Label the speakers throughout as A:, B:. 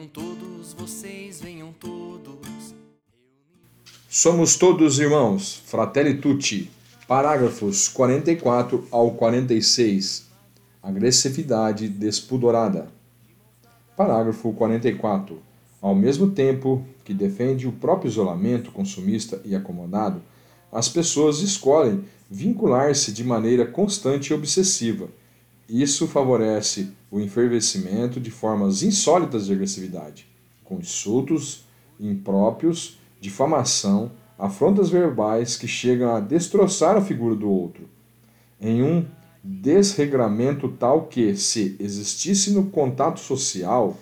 A: Venham todos, vocês venham todos.
B: Somos todos irmãos, Fratelli Tutti. Parágrafos 44 ao 46. Agressividade despudorada. Parágrafo 44. Ao mesmo tempo que defende o próprio isolamento consumista e acomodado, as pessoas escolhem vincular-se de maneira constante e obsessiva. Isso favorece o enfervescimento de formas insólitas de agressividade, com insultos impróprios, difamação, afrontas verbais que chegam a destroçar a figura do outro, em um desregramento tal que, se existisse no contato social,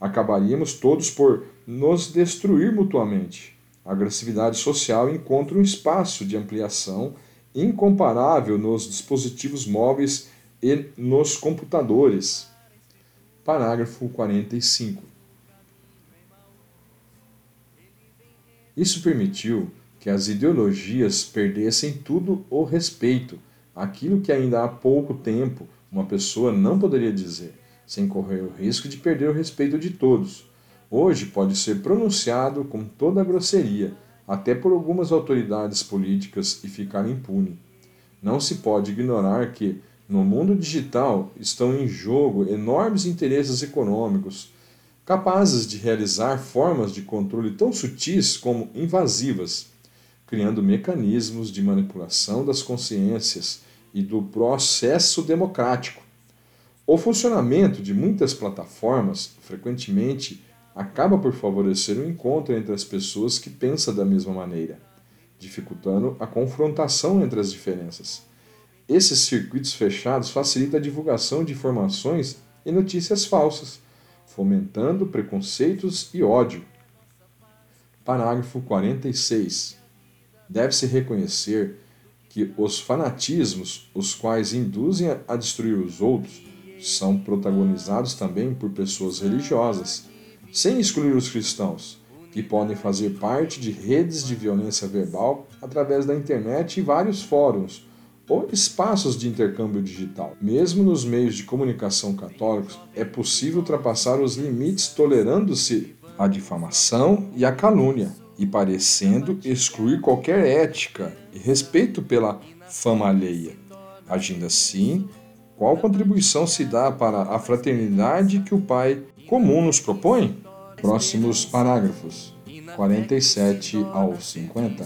B: acabaríamos todos por nos destruir mutuamente. A agressividade social encontra um espaço de ampliação incomparável nos dispositivos móveis e nos computadores. Parágrafo 45. Isso permitiu que as ideologias perdessem tudo o respeito, aquilo que ainda há pouco tempo uma pessoa não poderia dizer, sem correr o risco de perder o respeito de todos. Hoje pode ser pronunciado com toda a grosseria, até por algumas autoridades políticas, e ficar impune. Não se pode ignorar que, no mundo digital, estão em jogo enormes interesses econômicos, capazes de realizar formas de controle tão sutis como invasivas, criando mecanismos de manipulação das consciências e do processo democrático. O funcionamento de muitas plataformas, frequentemente, acaba por favorecer o encontro entre as pessoas que pensam da mesma maneira, dificultando a confrontação entre as diferenças. Esses circuitos fechados facilitam a divulgação de informações e notícias falsas, fomentando preconceitos e ódio. Parágrafo 46. Deve-se reconhecer que os fanatismos, os quais induzem a destruir os outros, são protagonizados também por pessoas religiosas sem excluir os cristãos, que podem fazer parte de redes de violência verbal através da internet e vários fóruns ou espaços de intercâmbio digital. Mesmo nos meios de comunicação católicos, é possível ultrapassar os limites tolerando-se a difamação e a calúnia, e parecendo excluir qualquer ética e respeito pela fama alheia. Agindo assim, qual contribuição se dá para a fraternidade que o Pai comum nos propõe? Próximos parágrafos 47 ao 50.